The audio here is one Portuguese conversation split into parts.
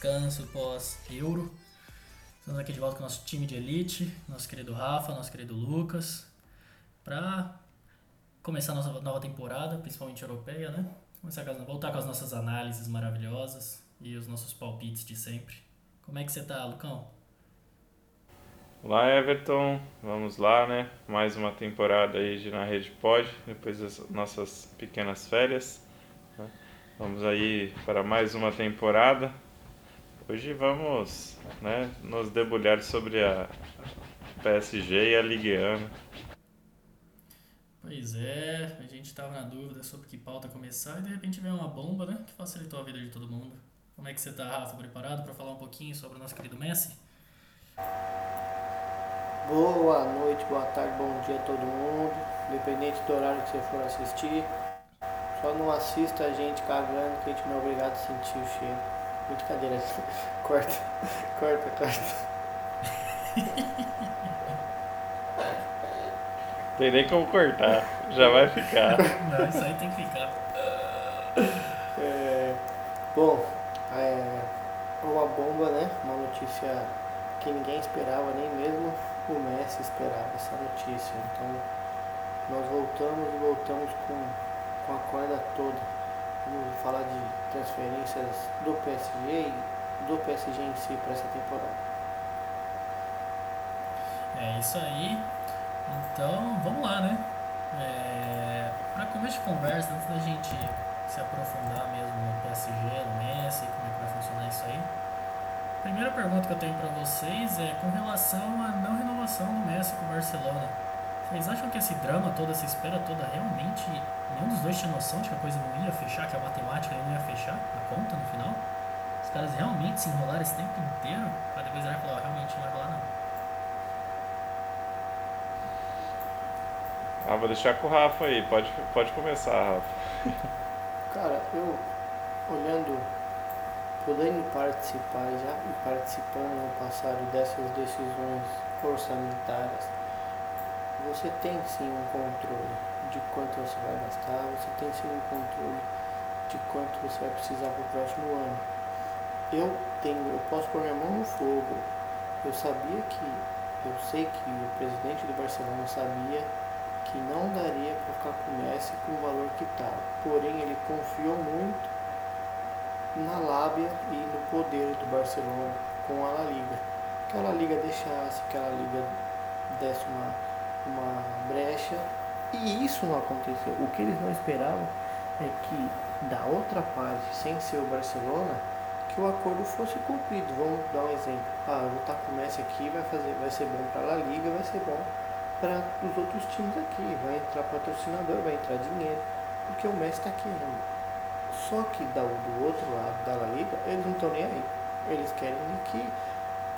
descanso pós-euro. Estamos aqui de volta com o nosso time de elite, nosso querido Rafa, nosso querido Lucas, para começar a nossa nova temporada, principalmente europeia, né? Começar voltar com as nossas análises maravilhosas e os nossos palpites de sempre. Como é que você tá, Lucão? Olá Everton, vamos lá, né? Mais uma temporada aí de Na Rede Pod, depois das nossas pequenas férias. Né? Vamos aí para mais uma temporada. Hoje vamos né, nos debulhar sobre a PSG e a Ligue 1. Né? Pois é, a gente estava na dúvida sobre que pauta começar e de repente veio uma bomba, né? Que facilitou a vida de todo mundo. Como é que você está, Rafa? Preparado para falar um pouquinho sobre o nosso querido Messi? Boa noite, boa tarde, bom dia a todo mundo. Independente do horário que você for assistir. Só não assista a gente cagando que a gente não é obrigado a sentir o cheiro. Brincadeira. corta, corta, corta. Tem nem como cortar, já vai ficar. Não, isso aí tem que ficar. É, bom, é uma bomba, né? Uma notícia que ninguém esperava, nem mesmo o Messi esperava essa notícia. Então nós voltamos e voltamos com, com a corda toda. Falar de transferências do PSG e do PSG em si para essa temporada. É isso aí. Então vamos lá, né? É, para começo de conversa, antes da gente se aprofundar mesmo no PSG, no Messi, como é que vai funcionar isso aí. Primeira pergunta que eu tenho para vocês é com relação à não renovação do Messi com o Barcelona. Vocês acham que esse drama toda, essa espera toda, realmente nenhum dos dois tinha noção de que a coisa não ia fechar, que a matemática não ia fechar a conta no final? Os caras realmente se enrolaram esse tempo inteiro para depois ele falar, realmente não vai rolar não. Ah, vou deixar com o Rafa aí, pode, pode começar, Rafa. Cara, eu olhando podendo participar já e participando no passado dessas decisões orçamentárias, você tem sim um controle de quanto você vai gastar, você tem sim um controle de quanto você vai precisar para o próximo ano. Eu tenho, eu posso pôr minha mão no fogo. Eu sabia que, eu sei que o presidente do Barcelona sabia que não daria para ficar com o Messi com o valor que estava. Porém, ele confiou muito na lábia e no poder do Barcelona com a La Liga. Que a La Liga deixasse, que a La Liga desse uma, uma brecha. E isso não aconteceu. O que eles não esperavam é que da outra parte, sem ser o Barcelona, que o acordo fosse cumprido. Vamos dar um exemplo. Ah, vou estar com o Messi aqui, vai, fazer, vai ser bom para a La Liga, vai ser bom para os outros times aqui. Vai entrar patrocinador, vai entrar dinheiro, porque o Messi está ainda. Só que do outro lado da La Liga, eles não estão nem aí. Eles querem que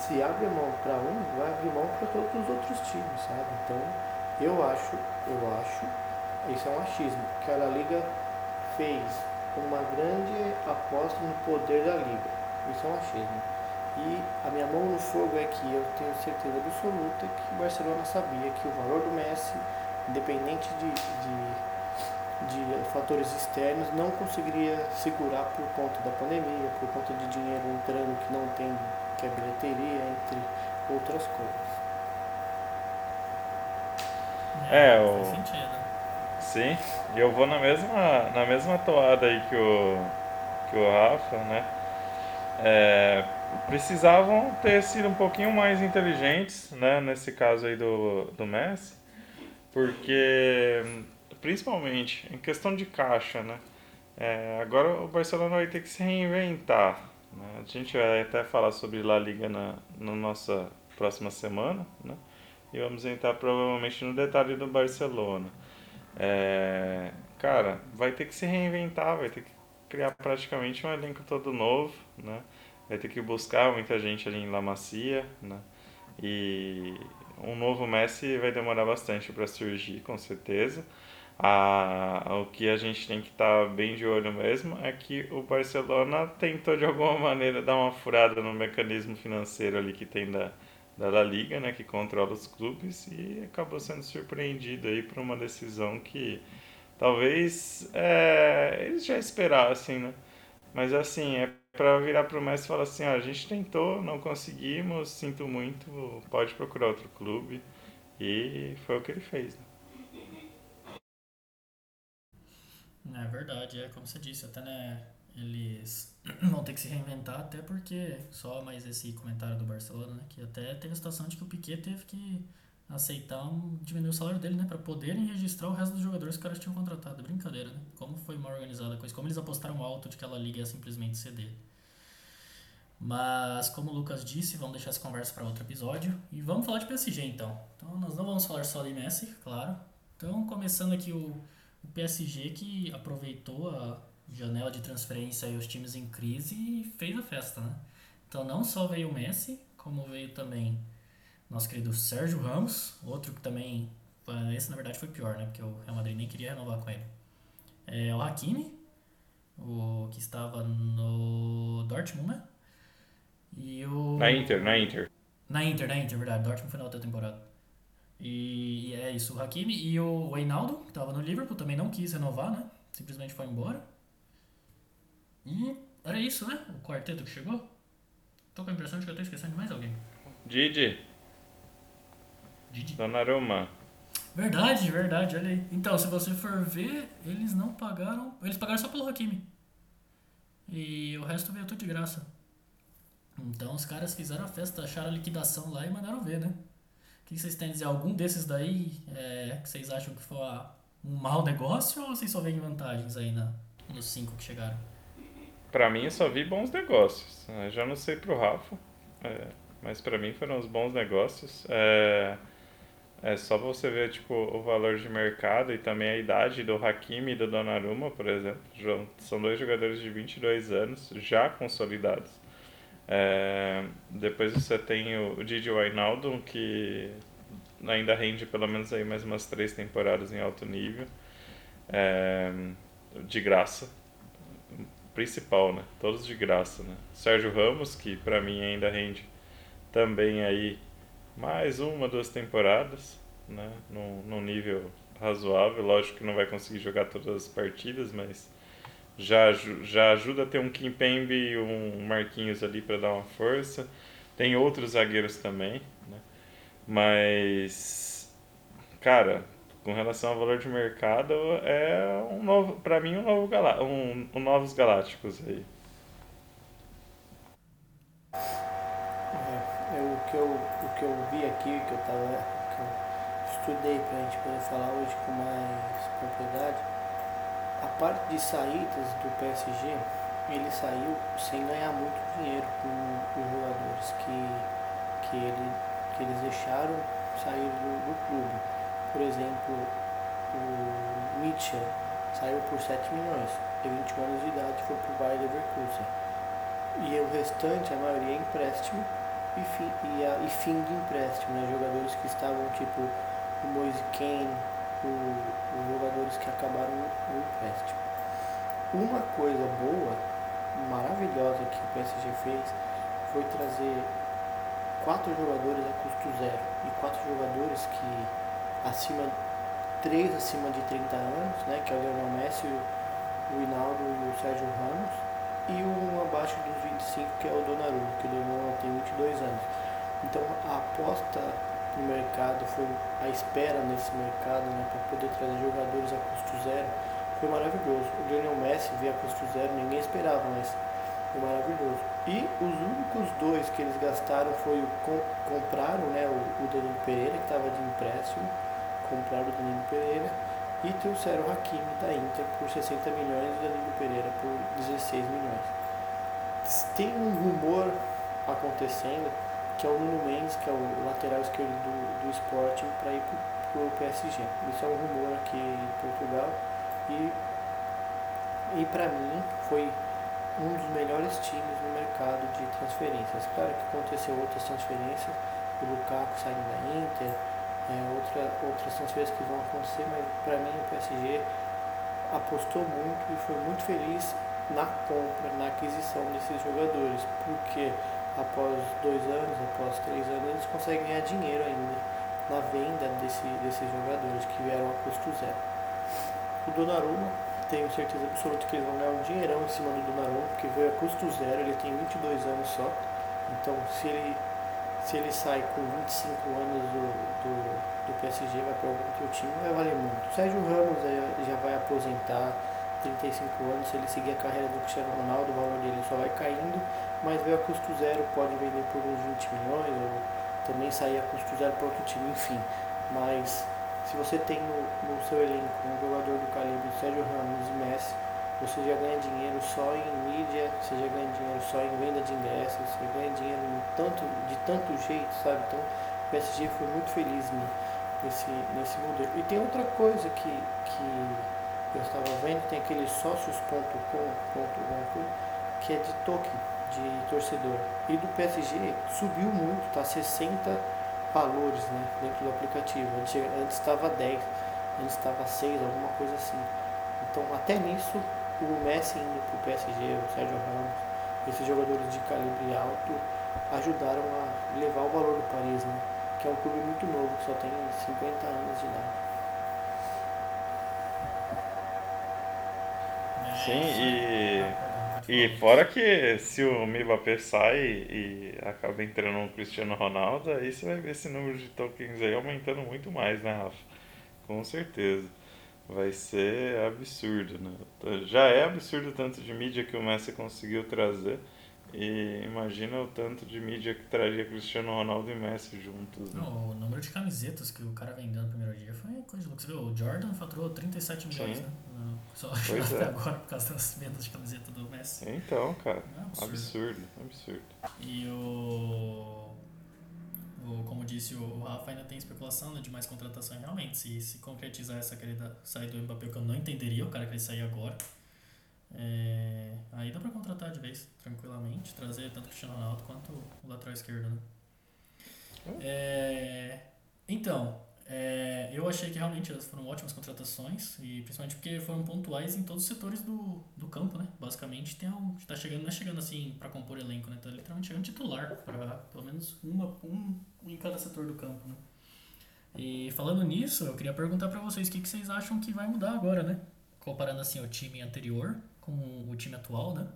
se abre mão para um, vai abrir mão para todos os outros times, sabe? Então, eu acho, eu acho, isso é um achismo, que a La Liga fez uma grande aposta no poder da Liga. Isso é um achismo. E a minha mão no fogo é que eu tenho certeza absoluta que o Barcelona sabia que o valor do Messi, independente de, de de fatores externos não conseguiria segurar por conta da pandemia, por conta de dinheiro entrando que não tem, que é bilheteria, entre outras coisas. É, é o... Sim, e eu vou na mesma, na mesma toada aí que o, que o Rafa, né? É, precisavam ter sido um pouquinho mais inteligentes, né? Nesse caso aí do, do Messi, porque principalmente em questão de caixa, né? É, agora o Barcelona vai ter que se reinventar. Né? A gente vai até falar sobre La Liga na, na nossa próxima semana, né? E vamos entrar provavelmente no detalhe do Barcelona. É, cara, vai ter que se reinventar, vai ter que criar praticamente um elenco todo novo, né? Vai ter que buscar muita gente ali em La Macia, né? E um novo Messi vai demorar bastante para surgir, com certeza. A, o que a gente tem que estar tá bem de olho mesmo é que o Barcelona tentou de alguma maneira dar uma furada no mecanismo financeiro ali que tem da, da La Liga, né, que controla os clubes e acabou sendo surpreendido aí por uma decisão que talvez é, eles já esperassem, né? Mas assim, é para virar pro Messi e falar assim, ah, a gente tentou, não conseguimos, sinto muito, pode procurar outro clube. E foi o que ele fez. Né? É verdade, é como você disse, até né, eles vão ter que se reinventar, até porque, só mais esse comentário do Barcelona, né, que até teve a situação de que o Piquet teve que aceitar um, diminuir o salário dele, né, para poderem registrar o resto dos jogadores que os caras tinham contratado. Brincadeira, né? Como foi mal organizada a coisa, como eles apostaram alto de que ela liga ia simplesmente ceder. Mas, como o Lucas disse, vamos deixar essa conversa para outro episódio. E vamos falar de PSG então. Então, nós não vamos falar só de Messi, claro. Então, começando aqui o, o PSG que aproveitou a janela de transferência e os times em crise e fez a festa, né? Então, não só veio o Messi, como veio também nosso querido Sérgio Ramos, outro que também. Esse na verdade foi pior, né? Porque o Real Madrid nem queria renovar com ele. É, o Hakimi, o que estava no Dortmund, né? E o... Na Inter, na Inter. Na Inter, na Inter, verdade. Dortmund foi na outra temporada. E é isso, o Hakimi e o Reinaldo, que tava no Liverpool, também não quis renovar, né? Simplesmente foi embora. E era isso, né? O quarteto que chegou. Tô com a impressão de que eu tô esquecendo de mais alguém. Didi. Didi. Donnarumma. Verdade, verdade, olha aí. Então, se você for ver, eles não pagaram. Eles pagaram só pelo Hakimi. E o resto veio tudo de graça. Então os caras fizeram a festa, acharam a liquidação lá e mandaram ver, né? Que vocês têm a dizer? Algum desses daí é, que vocês acham que foi um mau negócio ou vocês só veem vantagens aí na, nos cinco que chegaram? Pra mim eu só vi bons negócios. Eu já não sei pro Rafa, é, mas pra mim foram os bons negócios. É, é só você ver tipo, o valor de mercado e também a idade do Hakimi e do Donnarumma, por exemplo. São dois jogadores de 22 anos já consolidados. É, depois você tem o Didi Wijnaldum, que ainda rende pelo menos aí mais umas três temporadas em alto nível. É, de graça. Principal, né? Todos de graça, né? Sérgio Ramos, que para mim ainda rende também aí mais uma, duas temporadas, né? Num, num nível razoável. Lógico que não vai conseguir jogar todas as partidas, mas já, já ajuda a ter um Kimpembe e um Marquinhos ali para dar uma força. Tem outros zagueiros também, né? Mas, cara, com relação ao valor de mercado, é um novo, para mim, um novo galá um, um Novos Galácticos aí. É, eu, o, que eu, o que eu vi aqui, que eu, tava, que eu estudei para a gente poder falar hoje com mais propriedade, a parte de saídas do PSG, ele saiu sem ganhar muito dinheiro com os jogadores que, que, ele, que eles deixaram sair do, do clube. Por exemplo, o Mitchell saiu por 7 milhões, tem 21 anos de idade, foi para o Bayer Leverkusen. E o restante, a maioria é empréstimo e fim, e, a, e fim de empréstimo, né? jogadores que estavam tipo o Moise Kane, os jogadores que acabaram o empréstimo. Uma coisa boa, maravilhosa que o PSG fez foi trazer quatro jogadores a custo zero e quatro jogadores que acima três acima de 30 anos, né, que é o Lionel Messi, o Rinaldo e o Sérgio Ramos, e um abaixo dos 25 que é o Donnarumma, que o Donnarumma tem 22 anos. Então a aposta no mercado, foi a espera nesse mercado né, para poder trazer jogadores a custo zero, foi maravilhoso. O Lionel Messi veio a custo zero, ninguém esperava, mas foi maravilhoso. E os únicos dois que eles gastaram foi o com, compraram né, o, o Danilo Pereira, que estava de empréstimo, compraram o Danilo Pereira e trouxeram o Hakimi da Inter por 60 milhões e o Danilo Pereira por 16 milhões. Tem um rumor acontecendo que é o Nuno Mendes, que é o lateral esquerdo do, do Sporting, para ir para o PSG. Isso é um rumor aqui em Portugal e, e para mim foi um dos melhores times no mercado de transferências. Claro que aconteceu outras transferências, o Lukaku saindo da Inter, é, outra, outras transferências que vão acontecer, mas para mim o PSG apostou muito e foi muito feliz na compra, na aquisição desses jogadores, porque após dois anos, após três anos, eles conseguem ganhar dinheiro ainda na venda desse, desses jogadores que vieram a custo zero. O Donnarumma, tenho certeza absoluta que eles vão ganhar um dinheirão em cima do Donnarumma, porque veio a custo zero, ele tem 22 anos só. Então, se ele, se ele sai com 25 anos do, do, do PSG, vai para algum outro time, vai valer muito. Sérgio Ramos já vai aposentar, 35 anos, se ele seguir a carreira do Cristiano Ronaldo, o valor dele só vai caindo, mas veio a custo zero, pode vender por uns 20 milhões, ou também sair a custo zero para outro time, enfim. Mas se você tem no, no seu elenco um jogador do calibre Sérgio Ramos e Messi, você já ganha dinheiro só em mídia, você já ganha dinheiro só em venda de ingressos, você ganha dinheiro tanto, de tanto jeito, sabe? Então o PSG foi muito feliz nesse, nesse modelo. E tem outra coisa que, que eu estava vendo, tem aquele sócios.com.br que é de token, de torcedor. E do PSG subiu muito, tá 60 valores né, dentro do aplicativo. Antes estava 10, antes estava 6, alguma coisa assim. Então até nisso o Messi indo para o PSG, o Sérgio Ramos, esses jogadores de calibre alto ajudaram a levar o valor do Paris, né? que é um clube muito novo, que só tem 50 anos de idade. Sim, e, e fora que se o Mbappé sai e acaba entrando um Cristiano Ronaldo, aí você vai ver esse número de tokens aí aumentando muito mais, né, Rafa? Com certeza vai ser absurdo, né? Já é absurdo o tanto de mídia que o Messi conseguiu trazer. E imagina o tanto de mídia que traria Cristiano Ronaldo e Messi juntos. Né? Não, o número de camisetas que o cara vendeu no primeiro dia foi coisa de louco. Você viu, o Jordan faturou 37 milhões, Sim. né? Só pois até é. agora por causa das vendas de camiseta do Messi. Então, cara, é absurdo. absurdo, absurdo. E o o, como disse o Rafa, ainda tem especulação né, de mais contratação realmente. Se, se concretizar essa querida saída do Mbappé, que eu não entenderia, o cara queria sair agora. É, aí dá pra contratar de vez, tranquilamente, trazer tanto o Cristiano Ronaldo quanto o lateral esquerdo, né? Hum. É, então, é, eu achei que realmente elas foram ótimas contratações, e principalmente porque foram pontuais em todos os setores do, do campo, né? Basicamente, tem um, tá chegando, não é chegando assim para compor elenco, né? Tá literalmente chegando titular para pelo menos uma, um em cada setor do campo, né? E falando nisso, eu queria perguntar para vocês o que, que vocês acham que vai mudar agora, né? Comparando assim o time anterior com o time atual, né?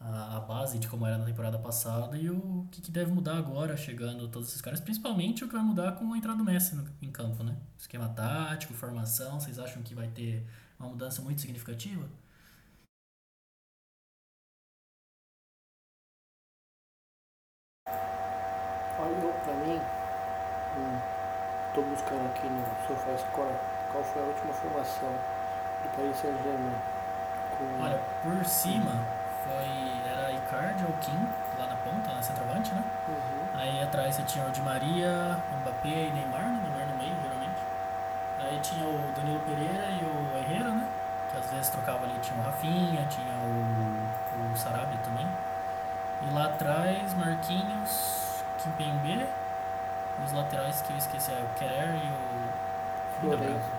a, a base de como era na temporada passada e o que, que, deve mudar agora, chegando todos esses caras, principalmente o que vai mudar com a entrada do Messi no, em campo, né? Esquema tático, formação, vocês acham que vai ter uma mudança muito significativa? Olha, pra mim, estou buscando aqui no SofaScore qual foi a última formação do Paris Saint-Germain. Olha, por cima, foi. Era Icardi ou Kim, lá na ponta, na centroavante, né? Uhum. Aí atrás você tinha o Di Maria, Mbappé e Neymar, né? Neymar no meio, geralmente. Aí tinha o Danilo Pereira e o Herrera, né? Que às vezes trocava ali, tinha o Rafinha, tinha o, o Sarabia também. E lá atrás, Marquinhos, Kimpembe. Os laterais que eu esqueci, é o Kerer e o. Florenzi.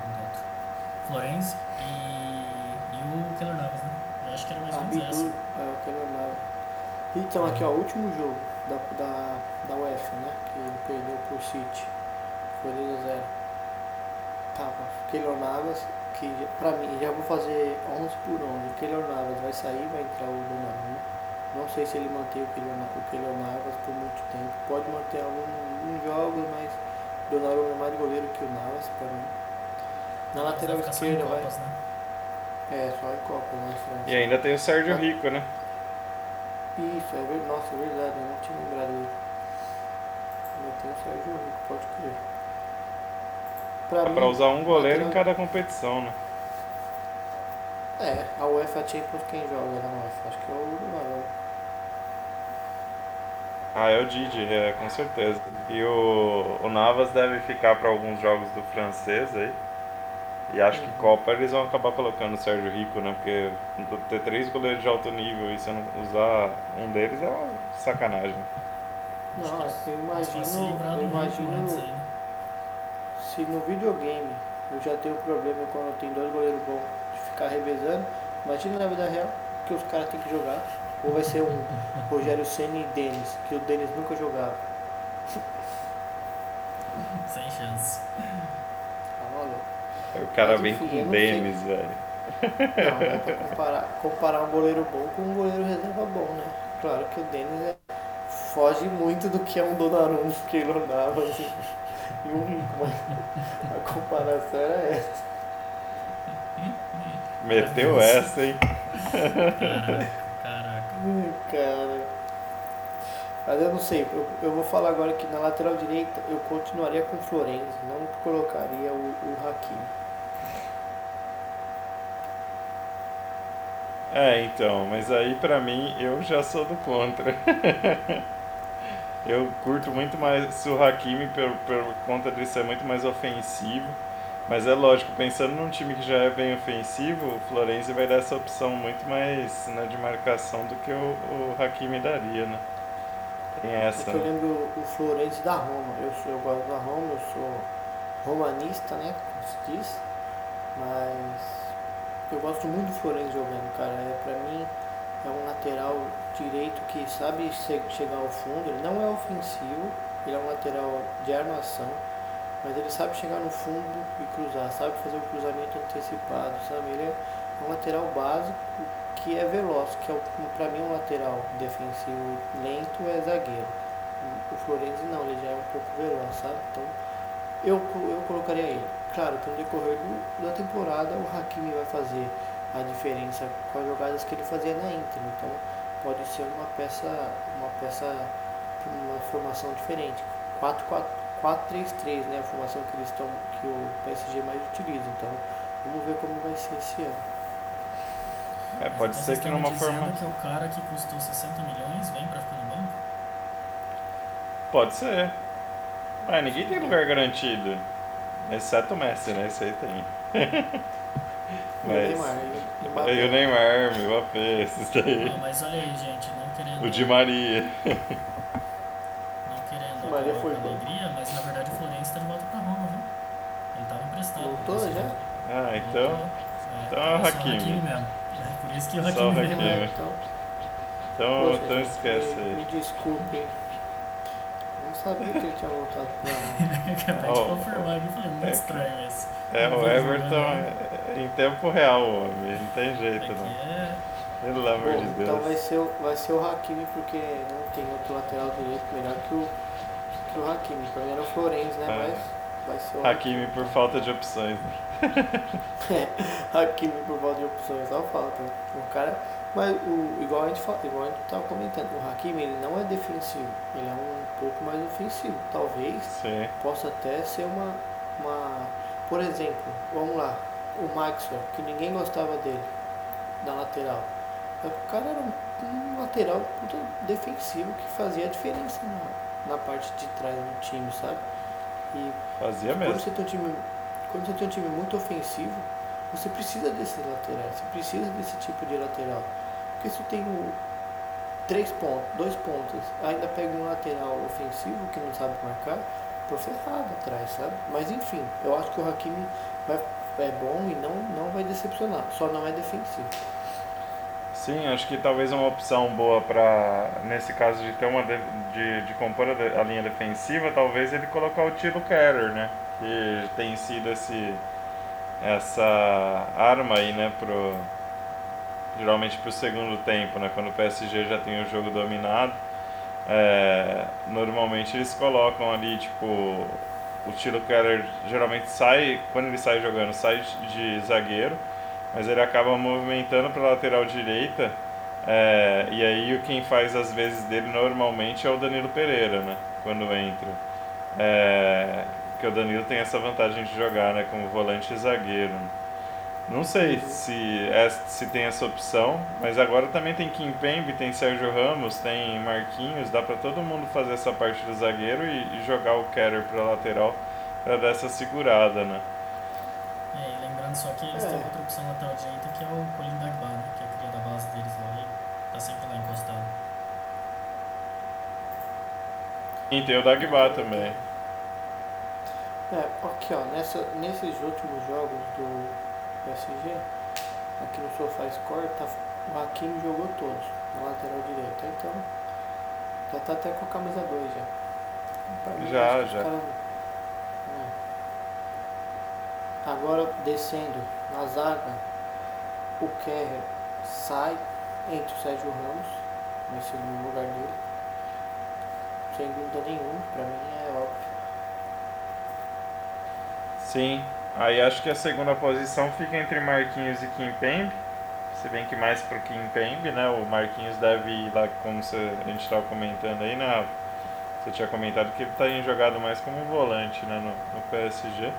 Florenzi e, e o Keller Essa. É, o Keller Navas. Então, aqui ó, o último jogo da, da, da UEFA, né? Que ele perdeu pro City. Foi 2 a 0 Tava Keylor Navas, que pra mim, já vou fazer 11 por 11. Keylor Navas vai sair, vai entrar o Donnarumma. Não sei se ele mantém o Keylor, o Keylor Navas por muito tempo. Pode manter alguns jogos, mas Donnarumma é mais goleiro que o Navas pra mim. Na lateral esquerda vai. Copas, né? É, só em Copa, né? E ainda tem o Sérgio ah. Rico, né? Isso, é verdade. Nossa, é verdade, eu não tinha lembrado dele. Ainda tem o Sérgio Rico, pode crer. Pra Dá mim, pra usar um goleiro em cada competição, né? É, a UEFA Champions quem joga na UEFA? Acho que é o Ronaldo. Ah, é o Didi, é, com certeza. E o, o Navas deve ficar para alguns jogos do francês aí. E acho que Copa eles vão acabar colocando o Sérgio Rico, né? Porque ter três goleiros de alto nível e você não usar um deles é uma sacanagem. Nossa, eu imagino, eu imagino se no videogame eu já tenho problema quando tem dois goleiros bons de ficar revezando, imagina na vida real que os caras têm que jogar Ou vai ser um Rogério Senna e Denis, que o Denis nunca jogava. Sem chance. Maluco. O cara vem com Denis, velho. Não, dá pra comparar, comparar um goleiro bom com um goleiro reserva bom, né? Claro que o Denis é, foge muito do que é um Donnarumma que ele andava assim, e um rico, mas a comparação era essa. Meteu essa, hein? Caraca, caraca. Cara. Mas eu não sei, eu, eu vou falar agora que na lateral direita eu continuaria com o Florenzi, não colocaria o, o Hakimi. É, então, mas aí pra mim eu já sou do contra. eu curto muito mais o Hakimi por, por conta de ser muito mais ofensivo. Mas é lógico, pensando num time que já é bem ofensivo, o Florenzi vai dar essa opção muito mais né, de marcação do que o, o Hakimi daria, né? Tem essa. Eu lembro o Florenzi da Roma. Eu, sou, eu gosto da Roma, eu sou romanista, né? Como se diz. Mas eu gosto muito do Florenzi jogando, cara. É, pra mim é um lateral direito que sabe chegar ao fundo. Ele não é ofensivo, ele é um lateral de armação mas ele sabe chegar no fundo e cruzar, sabe fazer o cruzamento antecipado, sabe? Ele é um lateral básico que é veloz, que é para mim um lateral defensivo lento é zagueiro. O Florenzi não, ele já é um pouco veloz, sabe? Então eu, eu colocaria ele. Claro que no decorrer do, da temporada o Hakimi vai fazer a diferença com as jogadas que ele fazia na Inter. Então pode ser uma peça, uma peça, uma formação diferente. 4-4 4-3-3, né? A formação que eles estão, que o PSG mais utiliza. Então, vamos ver como vai ser esse ano. É, pode Mas ser que numa forma. que o cara que custou 60 milhões vem pra ficar no banco? Pode ser. Mas ninguém tem lugar garantido. Exceto o Messi, né? Esse aí tem. mas... O Neymar, e o Neymar, o Mbappé, esses daí. Não, mas olha aí, gente, não querendo. O Di Maria. Maria foi alegria, mas na verdade o Florencio está de volta para Roma, viu? Ele estava emprestado. Voltou já? Ah, então. Voltou. É, então é o Hakimi. Hakimi mesmo. É isso que o Hakimi veio. Hakimi. Então, então, Poxa, então esquece aí. Me desculpe. Não sabia que ele tinha voltado pra Roma. Acabei de confirmar aqui, falei, muito é, estranho esse. É, o Everton é, em tempo real, homem. Não tem jeito, não. É... Pelo amor Bom, de Deus. Então vai ser, vai ser o Hakimi, porque não tem outro lateral direito melhor que o que o Hakimi. Pra mim era o Florenzi, né? É. Mas o Hakimi por falta de opções. é, Hakimi por falta de opções, só falta. O cara. Mas o, igual, a gente fala, igual a gente tava comentando, o Hakimi ele não é defensivo, ele é um pouco mais ofensivo. Talvez Sim. possa até ser uma, uma. Por exemplo, vamos lá, o Maxwell, que ninguém gostava dele, da lateral. O cara era um, um lateral defensivo que fazia a diferença na parte de trás do time, sabe? E Fazia mesmo. Quando você tem um time, quando você tem um time muito ofensivo, você precisa desses laterais, você precisa desse tipo de lateral. Porque se tem três pontos, dois pontos, ainda pega um lateral ofensivo que não sabe marcar, tô ferrado atrás, sabe? Mas enfim, eu acho que o Hakimi vai, é bom e não, não vai decepcionar, só não é defensivo. Sim, acho que talvez uma opção boa para, nesse caso de ter uma de, de, de compor a, linha defensiva, talvez ele colocar o Tilo Keller, né? Que tem sido esse, essa arma aí, né? Pro, geralmente para o segundo tempo, né? Quando o PSG já tem o jogo dominado, é, normalmente eles colocam ali, tipo, o Tilo Keller geralmente sai, quando ele sai jogando, sai de zagueiro mas ele acaba movimentando para a lateral direita. É, e aí quem faz as vezes dele normalmente é o Danilo Pereira, né? Quando entra. É, que o Danilo tem essa vantagem de jogar, né? Como volante e zagueiro. Não sei se, é, se tem essa opção, mas agora também tem Kim Pembe, tem Sérgio Ramos, tem Marquinhos, dá para todo mundo fazer essa parte do zagueiro e, e jogar o Keller para lateral para dar essa segurada, né? Só que eles é. têm outra opção lateral direita que é o Colin Dagba, né? Que é cria da base deles lá e tá sempre lá encostado. E tem o Dagba também. É, aqui ó, nessa, nesses últimos jogos do PSG, aqui no SofaScore tá, o Hakimi jogou todos na lateral direita, então já tá até com a camisa 2 já. Mim, já, já. Cara... Agora descendo na zaga, o Kerr sai entre o Sérgio Ramos, nesse lugar dele. Sem dúvida nenhuma, pra mim é óbvio. Sim, aí acho que a segunda posição fica entre Marquinhos e Kimpembe. Se bem que mais pro Kimpembe, né? O Marquinhos deve ir lá, como você, a gente estava comentando aí, né? Você tinha comentado que ele está jogado mais como volante né, no, no PSG.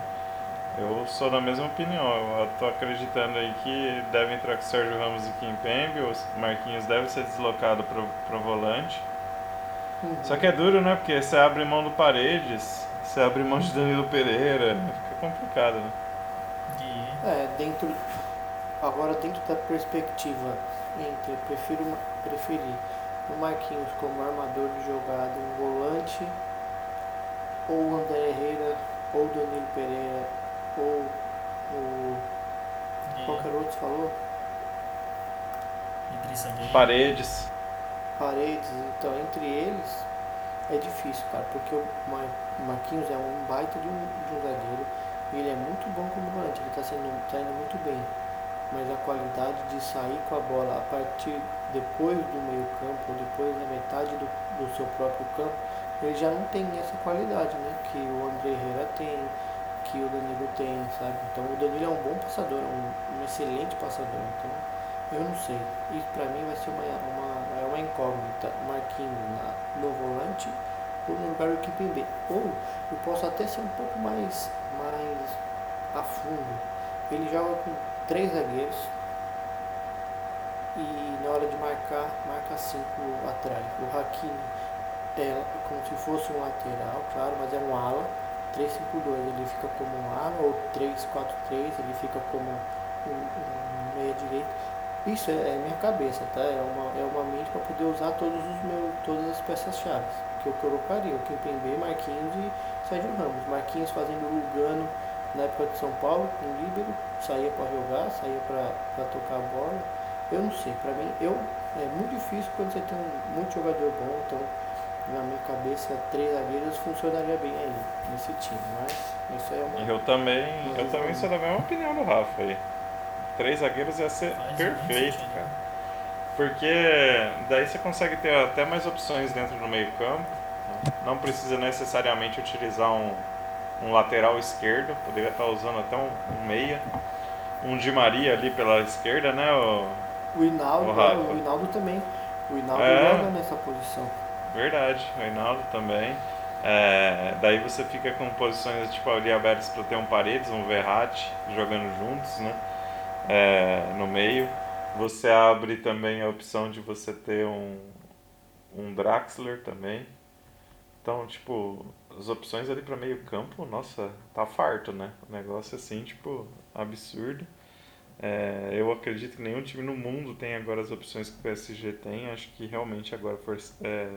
Eu sou da mesma opinião. Eu estou acreditando aí que deve entrar com o Sérgio Ramos e Kimpembe. O Marquinhos deve ser deslocado para o volante. Uhum. Só que é duro, né? Porque você abre mão do Paredes, você abre mão de Danilo Pereira. Fica complicado, né? É, dentro. Agora, dentro da perspectiva entre prefiro preferir o Marquinhos como armador de jogada, um volante, ou o André Herrera, ou o Danilo Pereira, ou o. E... Qualquer outro falou? Paredes. Paredes, então entre eles é difícil, cara, porque o Marquinhos é um baita de um, de um zagueiro e ele é muito bom como volante, ele está sendo tá indo muito bem. Mas a qualidade de sair com a bola a partir depois do meio campo, ou depois da metade do, do seu próprio campo, ele já não tem essa qualidade, né? Que o André Herrera tem, que o Danilo tem, sabe? Então o Danilo é um bom passador, um, um excelente passador. Então eu não sei. Isso pra mim vai ser uma, uma, é uma incógnita. Marquinhos no volante ou no lugar do Kipembe. Ou eu posso até ser um pouco mais, mais a fundo. Ele joga com três zagueiros e na hora de marcar, marca cinco atrás. O Hakimi é como se fosse um lateral, claro, mas é um ala 3-5-2, ele fica como um ala, ou 3-4-3, ele fica como um, um meia direita. Isso é, é minha cabeça, tá? É uma, é uma mente para poder usar todos os meus, todas as peças-chave que eu colocaria. O Kimpembe, Marquinhos e Sérgio Ramos. Marquinhos fazendo Lugano na época de São Paulo, um líbero, saía para jogar, saía para tocar a bola. Eu não sei, para mim, eu, é muito difícil quando você tem um, muito jogador bom, então na minha cabeça, três zagueiros funcionaria bem aí, nesse time, mas isso aí é uma. Eu também, eu também sou da mesma opinião do Rafa aí. Três zagueiros ia ser Faz perfeito, cara. Porque daí você consegue ter até mais opções dentro do meio-campo. Não precisa necessariamente utilizar um, um lateral esquerdo, poderia estar usando até um, um meia. Um Di Maria ali pela esquerda, né? O, o Hinaldo, o, é, o Hinaldo também. O Hinaldo é, joga nessa posição. Verdade, Reinaldo também. É, daí você fica com posições tipo ali abertas para ter um Paredes, um Verratti jogando juntos, né? É, no meio. Você abre também a opção de você ter um, um Draxler também. Então, tipo, as opções ali para meio campo, nossa, tá farto, né? O negócio assim, tipo, absurdo. É, eu acredito que nenhum time no mundo tem agora as opções que o PSG tem. Acho que realmente agora for, é,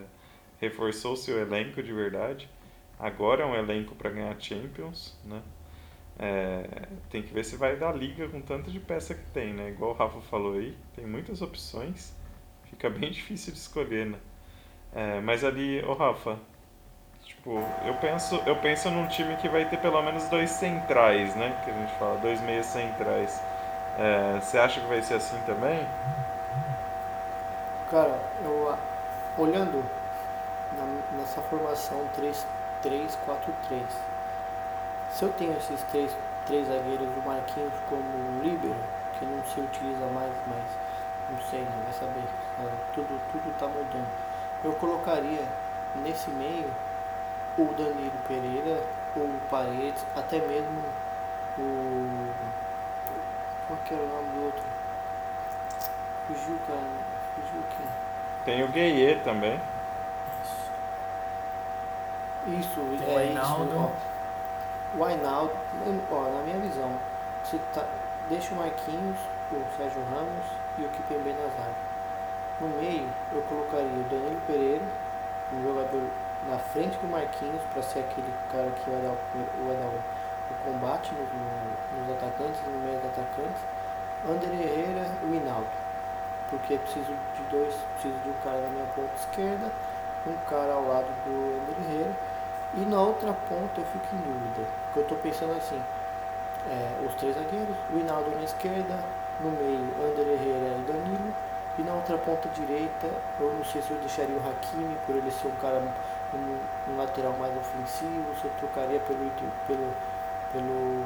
reforçou seu elenco de verdade. Agora é um elenco para ganhar Champions, né? É, tem que ver se vai dar liga com tanto de peça que tem, né? Igual o Rafa falou aí, tem muitas opções, fica bem difícil de escolher, né? É, mas ali, ô Rafa, tipo, eu penso, eu penso num time que vai ter pelo menos dois centrais, né? Que a gente fala, dois meias centrais. É, você acha que vai ser assim também? Cara, eu olhando nessa formação 3-3-4-3. Se eu tenho esses três, três zagueiros, o Marquinhos como líbero, que não se utiliza mais, mas não sei, não vai saber. Tudo, tudo tá mudando. Eu colocaria nesse meio o Danilo Pereira, o Paredes, até mesmo o. Qual que era o nome do outro? Fugiu, cara. Fugiu quem? Tem o Gueye também. Isso, Tem é isso. Ó. O Ainaldo, ó, na minha visão, você tá, deixa o Marquinhos, o Sérgio Ramos e o Kipembe na zaga. No meio, eu colocaria o Danilo Pereira, um jogador na frente do Marquinhos, para ser aquele cara que vai dar, o, vai dar o, o combate no, no, nos atacantes, no meio dos atacantes. André Herrera e o Hinaldo. porque preciso de dois, preciso de um cara na minha ponta esquerda, um cara ao lado do André Herrera, e na outra ponta eu fico em dúvida, porque eu estou pensando assim, é, os três zagueiros, o Hinaldo na esquerda, no meio André Herrera e Danilo, e na outra ponta direita, eu não sei se eu deixaria o Hakimi, por ele ser um cara, um, um lateral mais ofensivo, se eu trocaria pelo, pelo, pelo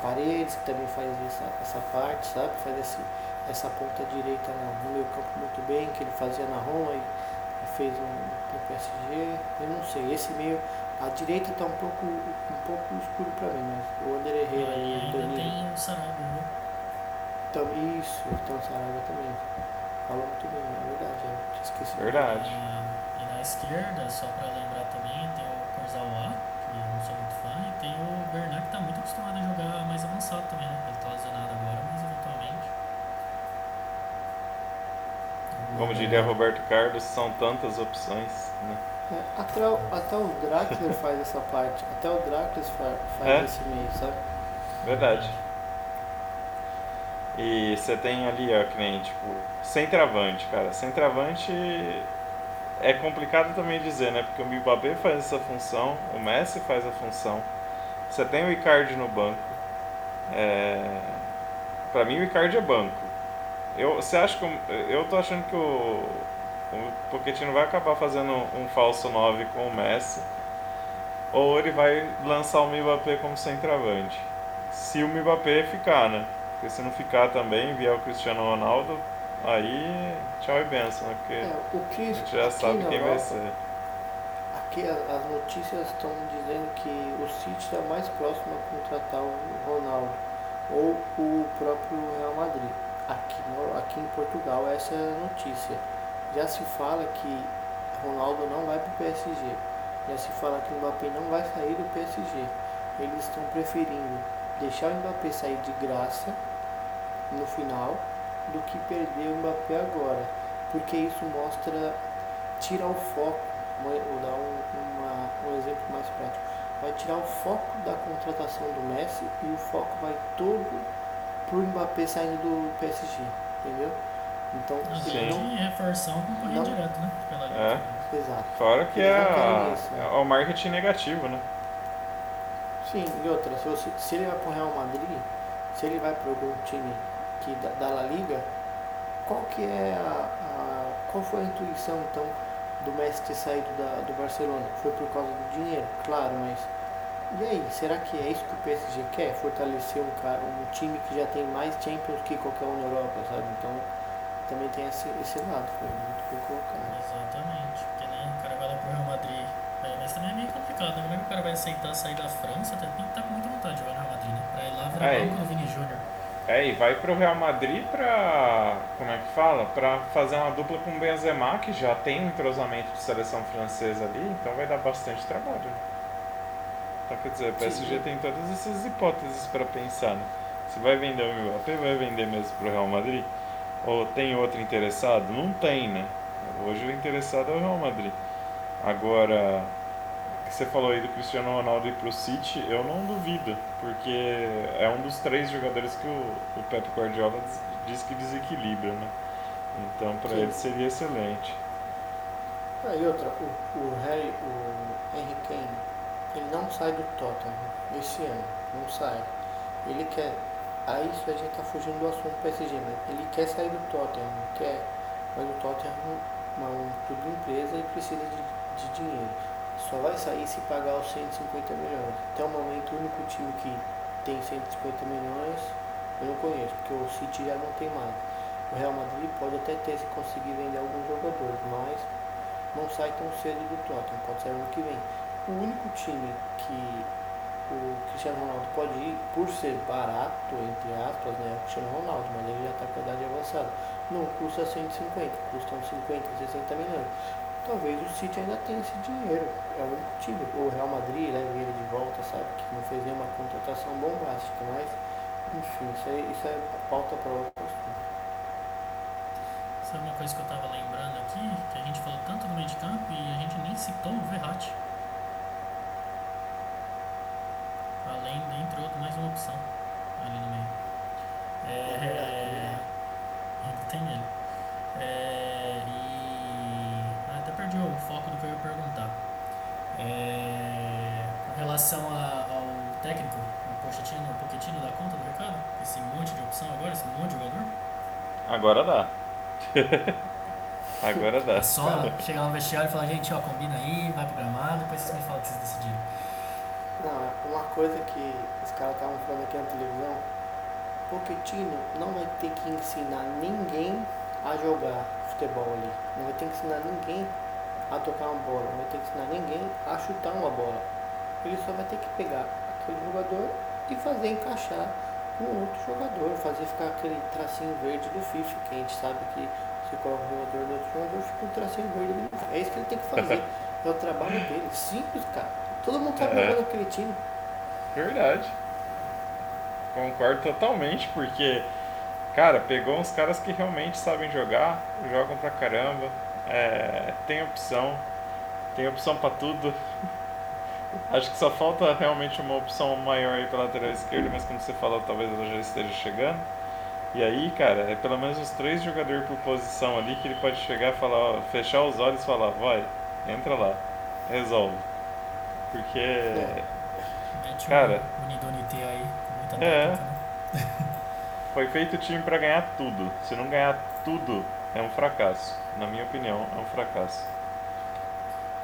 Paredes, que também faz essa, essa parte, sabe? Faz esse, essa ponta direita no, no meio campo muito bem, que ele fazia na Roma e, fez um, PSG. Eu não sei, esse meio. A direita está um pouco, um pouco escuro para mim, mas o André Herrera e, e o Danilo. tem o Sarabia, né? Então, isso, então o Sarabia também. Falou muito bem, é verdade, eu tinha esquecido. Verdade. E, e na esquerda, só para lembrar diria Roberto Carlos, são tantas opções, né? É, até, o, até o Draxler faz essa parte, até o Draxler faz, faz é? esse meio, sabe? Verdade. E você tem ali, ó, que nem, tipo, centroavante, cara. Centroavante é complicado também dizer, né? Porque o Mbappé faz essa função, o Messi faz a função. Você tem o Icardi no banco. É... Para mim o Icardi é banco. Eu, você acha que eu, eu tô achando que o, o Pochettino vai acabar fazendo um falso 9 com o Messi ou ele vai lançar o Mbappé como centroavante. Se o Mbappé ficar, né? Porque se não ficar também, vier o Cristiano Ronaldo, Aí, tchau e benção, né? Porque é, o a gente já sabe quem Europa, vai ser. Aqui as notícias estão dizendo que o City está mais próximo a contratar o Ronaldo ou o próprio Real Madrid. Aqui, aqui em Portugal essa é a notícia. Já se fala que Ronaldo não vai para o PSG. Já se fala que o Mbappé não vai sair do PSG. Eles estão preferindo deixar o Mbappé sair de graça no final do que perder o Mbappé agora, porque isso mostra, tira o foco, vou dar um, uma, um exemplo mais prático, vai tirar o foco da contratação do Messi e o foco vai todo pro Mbappé saindo do PSG, entendeu? Então, Sim. não, reforçar um concorrente direto, né? Pela é. Exato. Fora que é, a, isso, né? é o marketing negativo, né? Sim, e outra, se, você, se ele vai pro Real Madrid, se ele vai para algum time que da, da La Liga, qual que é a, a, qual foi a intuição então do Messi ter saído da, do Barcelona? Foi por causa do dinheiro, claro, mas e aí, será que é isso que o PSG quer? Fortalecer um, cara, um time que já tem mais Champions que qualquer um na Europa, sabe? Então também tem esse, esse lado, foi muito bem colocado. Exatamente, porque né, o cara vai lá pro Real Madrid, mas também é meio complicado, né? como é que o cara vai aceitar sair da França? Tem que estar com muita vontade de jogar no Real Madrid, né? Pra ir lá virar é, banco do Vini Júnior. É, e vai pro Real Madrid pra. Como é que fala? Pra fazer uma dupla com o Benzema, que já tem um entrosamento de seleção francesa ali, então vai dar bastante trabalho. Né? Então quer dizer, o PSG Sim. tem todas essas hipóteses para pensar. Né? Se vai vender o Mbappé, vai vender mesmo pro Real Madrid? Ou tem outro interessado? Não tem, né? Hoje o interessado é o Real Madrid. Agora, que você falou aí do Cristiano Ronaldo ir pro City, eu não duvido, porque é um dos três jogadores que o, o Pep Guardiola diz, diz que desequilibra, né? Então para ele seria excelente. Ah, e outra, o, o, Harry, o Henry Kane, ele não sai do Tottenham esse ano, não sai. Ele quer, aí isso a gente tá fugindo do assunto PSG, mas ele quer sair do Tottenham, quer, mas o Tottenham é um tudo empresa e precisa de, de dinheiro só vai sair se pagar os 150 milhões. Até o momento, o único time que tem 150 milhões eu não conheço, porque o City já não tem mais. O Real Madrid pode até ter se conseguir vender alguns jogadores, mas não sai tão cedo do Tottenham, pode sair ano que vem. O único time que o Cristiano Ronaldo pode ir, por ser barato, entre aspas, né, é o Cristiano Ronaldo, mas ele já está com a idade avançada. Não custa 150, custam 50, 60 milhões talvez o City ainda tenha esse dinheiro. É o único time. O Real Madrid leva ele de volta, sabe? Que não fez nenhuma contratação bombástica, mas enfim, isso, isso é pauta para outro assunto. Sabe uma coisa que eu estava lembrando aqui, que a gente falou tanto no meio de campo e a gente nem citou o Verratti. além, né, entre outros, mais uma opção ali no meio. É, é ainda é é, tem ele. É, e até perdi o foco do que eu ia perguntar. É, com relação a, ao técnico, o Pochettino, o Pochettino dá conta do mercado Esse monte de opção agora, esse monte de jogador? Agora dá. Agora dá. É só chegar no vestiário e falar, gente, ó, combina aí, vai pro gramado, depois vocês me falam o que vocês decidiram. Coisa que os caras estavam falando aqui na televisão, Pochettino não vai ter que ensinar ninguém a jogar futebol ali. Não vai ter que ensinar ninguém a tocar uma bola. Não vai ter que ensinar ninguém a chutar uma bola. Ele só vai ter que pegar aquele jogador e fazer encaixar com outro jogador, fazer ficar aquele tracinho verde do FIFA, que a gente sabe que se coloca o jogador do outro jogador, fica um tracinho verde do FIFA. É isso que ele tem que fazer. é o trabalho dele. Simples, cara. Todo mundo tá é. jogando aquele time. Verdade. Concordo totalmente, porque, cara, pegou uns caras que realmente sabem jogar, jogam pra caramba, é, tem opção, tem opção para tudo. Acho que só falta realmente uma opção maior aí pela lateral esquerda, mas como você falou, talvez ela já esteja chegando. E aí, cara, é pelo menos uns três jogadores por posição ali que ele pode chegar falar, fechar os olhos e falar, vai, entra lá, resolve. Porque. É. Cara. Um aí, com muita é. Técnica, né? Foi feito o time para ganhar tudo. Se não ganhar tudo, é um fracasso. Na minha opinião, é um fracasso.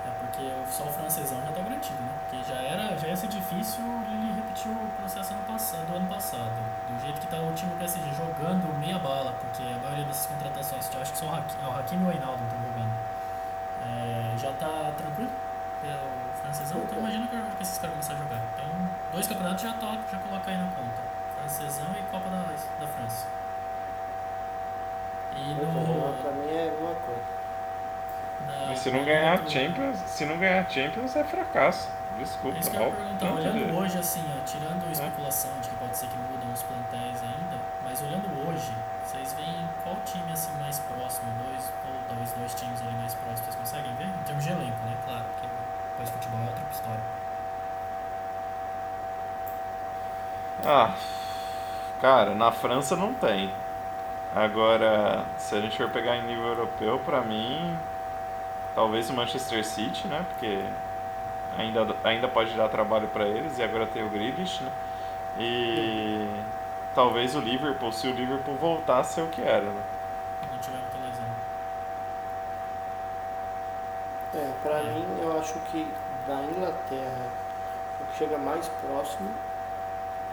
É porque só o francesão já está garantido, né? Porque já, era, já ia ser difícil ele repetir o processo ano passado, do ano passado. Do jeito que está o time do PSG jogando meia bala, porque a maioria dessas contratações, eu acho que só o Hakim, é o Hakim e o Reinaldo estão dois campeonatos já, toca, já coloca aí na conta. Francesão e Copa da, da França. E no... Pra mim é uma coisa. Na, se não ganhar do... Champions, se não ganhar Champions é fracasso. Desculpa. É isso que eu ia perguntar, olhando de... hoje assim, ó, tirando a especulação de que pode ser que mudam os plantéis ainda, mas olhando hoje, vocês veem qual time assim mais próximo, dois ou talvez dois times ali mais próximos, vocês conseguem ver? Em termos de elenco, né? Claro, porque depois futebol é outra história. Ah, cara, na França não tem. Agora, se a gente for pegar em nível europeu, para mim, talvez o Manchester City, né? Porque ainda, ainda pode dar trabalho para eles e agora tem o Grealish, né? E talvez o Liverpool, se o Liverpool voltar a ser o que era, né? Não tiver muita lesão. É, pra é. mim, eu acho que da Inglaterra, o que chega mais próximo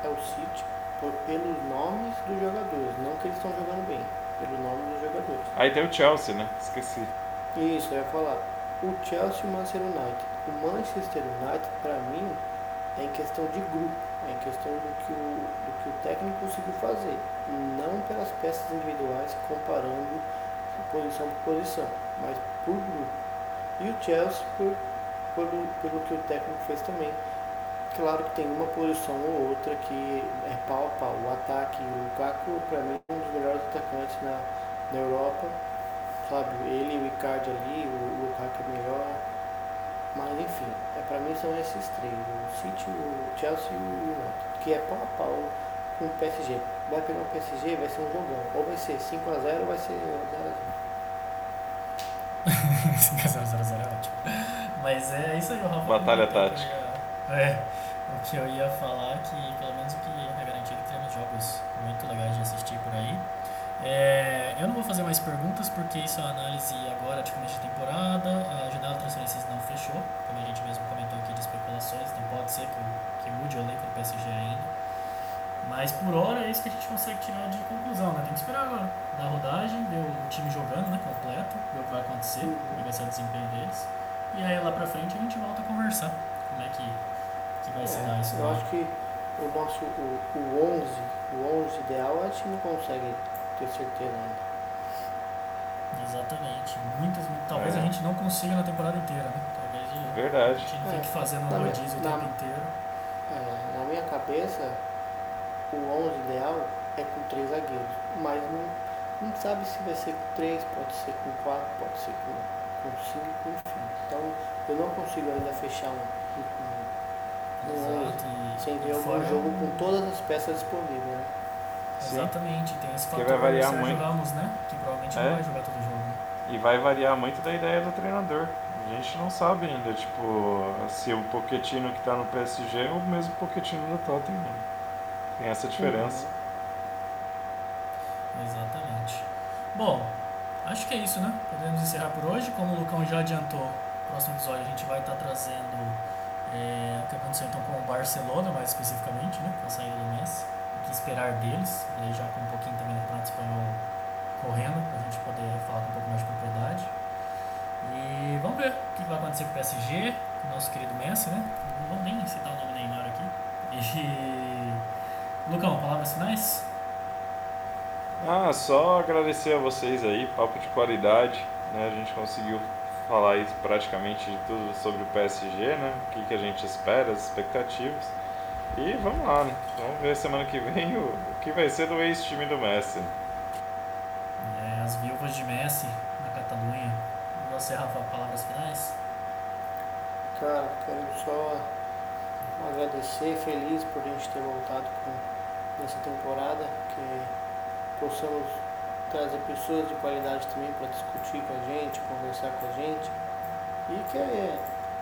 é o City por, pelos nomes dos jogadores, não que eles estão jogando bem, pelo nome dos jogadores. Aí tem o Chelsea, né? Esqueci. Isso, eu ia falar. O Chelsea e o Manchester United. O Manchester United, para mim, é em questão de grupo, é em questão do que, o, do que o técnico conseguiu fazer, não pelas peças individuais comparando posição por posição, mas por grupo. E o Chelsea por, por, pelo que o técnico fez também, Claro que tem uma posição ou outra que é pau a pau. O ataque, o Lukaku, para mim, é um dos melhores atacantes na, na Europa. Sabe, ele e o Icardi ali, o Lukaku é melhor. Mas enfim, é, para mim são esses três, o City, o Chelsea e o United, que é pau a pau com o PSG. Vai pegar o PSG, vai ser um jogão. Ou vai ser 5x0 ou vai ser 0x0. 5x0, 0x0 é ótimo. Mas é isso aí, o Rafa. Batalha tática. É. O que eu ia falar que, pelo menos o que é garantido, que temos jogos muito legais de assistir por aí. É, eu não vou fazer mais perguntas porque isso é uma análise agora de começo de temporada. A janela de transferências não fechou, como a gente mesmo comentou aqui de especulações, então pode ser que, que mude o elenco do PSG ainda. Mas por hora é isso que a gente consegue tirar de conclusão, né? Tem que esperar agora. Da rodagem, ver o time jogando, né? Completo, ver o que vai acontecer, como vai ser o desempenho deles. E aí lá pra frente a gente volta a conversar. Como é que vai é, isso Eu acho que o nosso, o, o 11, o 11 ideal a gente não consegue ter certeza ainda. Exatamente. Muitas, talvez é. a gente não consiga na temporada inteira, né? Talvez Verdade. a gente é. tenha que fazer no rodízio o tempo inteiro. É, na minha cabeça, o 11 ideal é com três zagueiros, mas não, não sabe se vai ser com três, pode ser com quatro, pode ser com, com cinco, enfim. Então eu não consigo ainda fechar um Exato. Sem ver algum jogo com todas as peças disponíveis, né? Exatamente, tem esse fator que vai variar muito. Ramos, né? Que provavelmente é. não vai jogar todo jogo. E vai variar muito da ideia do treinador. A gente não sabe ainda, tipo, se o Pochettino que está no PSG é o mesmo Pochettino do Tottenham. Tem essa diferença. Uhum. Exatamente. Bom, acho que é isso, né? Podemos encerrar por hoje. Como o Lucão já adiantou, no próximo episódio a gente vai estar trazendo é, que aconteceu então com o Barcelona, mais especificamente, né? Com a saída do Messi. O que esperar deles, e já com um pouquinho também do Campeonato Espanhol correndo, para a gente poder falar com um pouco mais de propriedade. E vamos ver o que vai acontecer com o PSG, com o nosso querido Messi, né? Não vou nem citar o nome Neymar aqui. E. Lucão, palavras finais? Ah, só agradecer a vocês aí, papo de qualidade, né? A gente conseguiu falar aí praticamente de tudo sobre o PSG, né? O que, que a gente espera, as expectativas. E vamos lá, né? Vamos ver semana que vem o, o que vai ser do ex-time do Messi. É, as viúvas de Messi na Catalunha. Você, Rafa, palavras finais? Cara, quero só agradecer, feliz por a gente ter voltado com, nessa temporada, que possamos trazer pessoas de qualidade também para discutir com a gente, conversar com a gente. E que é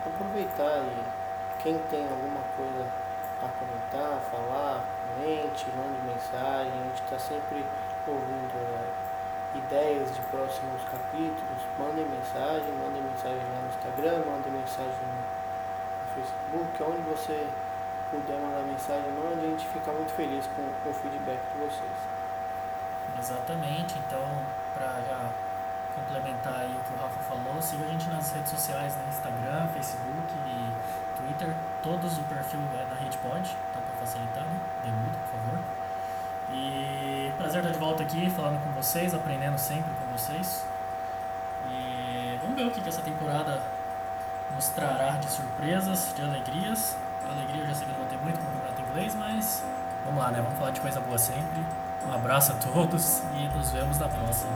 aproveitar e quem tem alguma coisa para comentar, falar, comente, mande mensagem, a gente está sempre ouvindo é, ideias de próximos capítulos, mandem mensagem, mandem mensagem lá no Instagram, mandem mensagem no Facebook, onde você puder mandar mensagem, mande, a gente fica muito feliz com o feedback de vocês. Exatamente, então para já complementar aí o que o Rafa falou, siga a gente nas redes sociais, né? Instagram, Facebook e Twitter, todos o perfil é na RedePod, tá para facilitar, né? Por favor. E prazer estar de volta aqui, falando com vocês, aprendendo sempre com vocês. E vamos ver o que, que essa temporada nos trará de surpresas, de alegrias. A alegria eu já sei que não vou ter muito com o campeonato inglês, mas vamos lá, né? Vamos falar de coisa boa sempre. Um abraço a todos e nos vemos na próxima.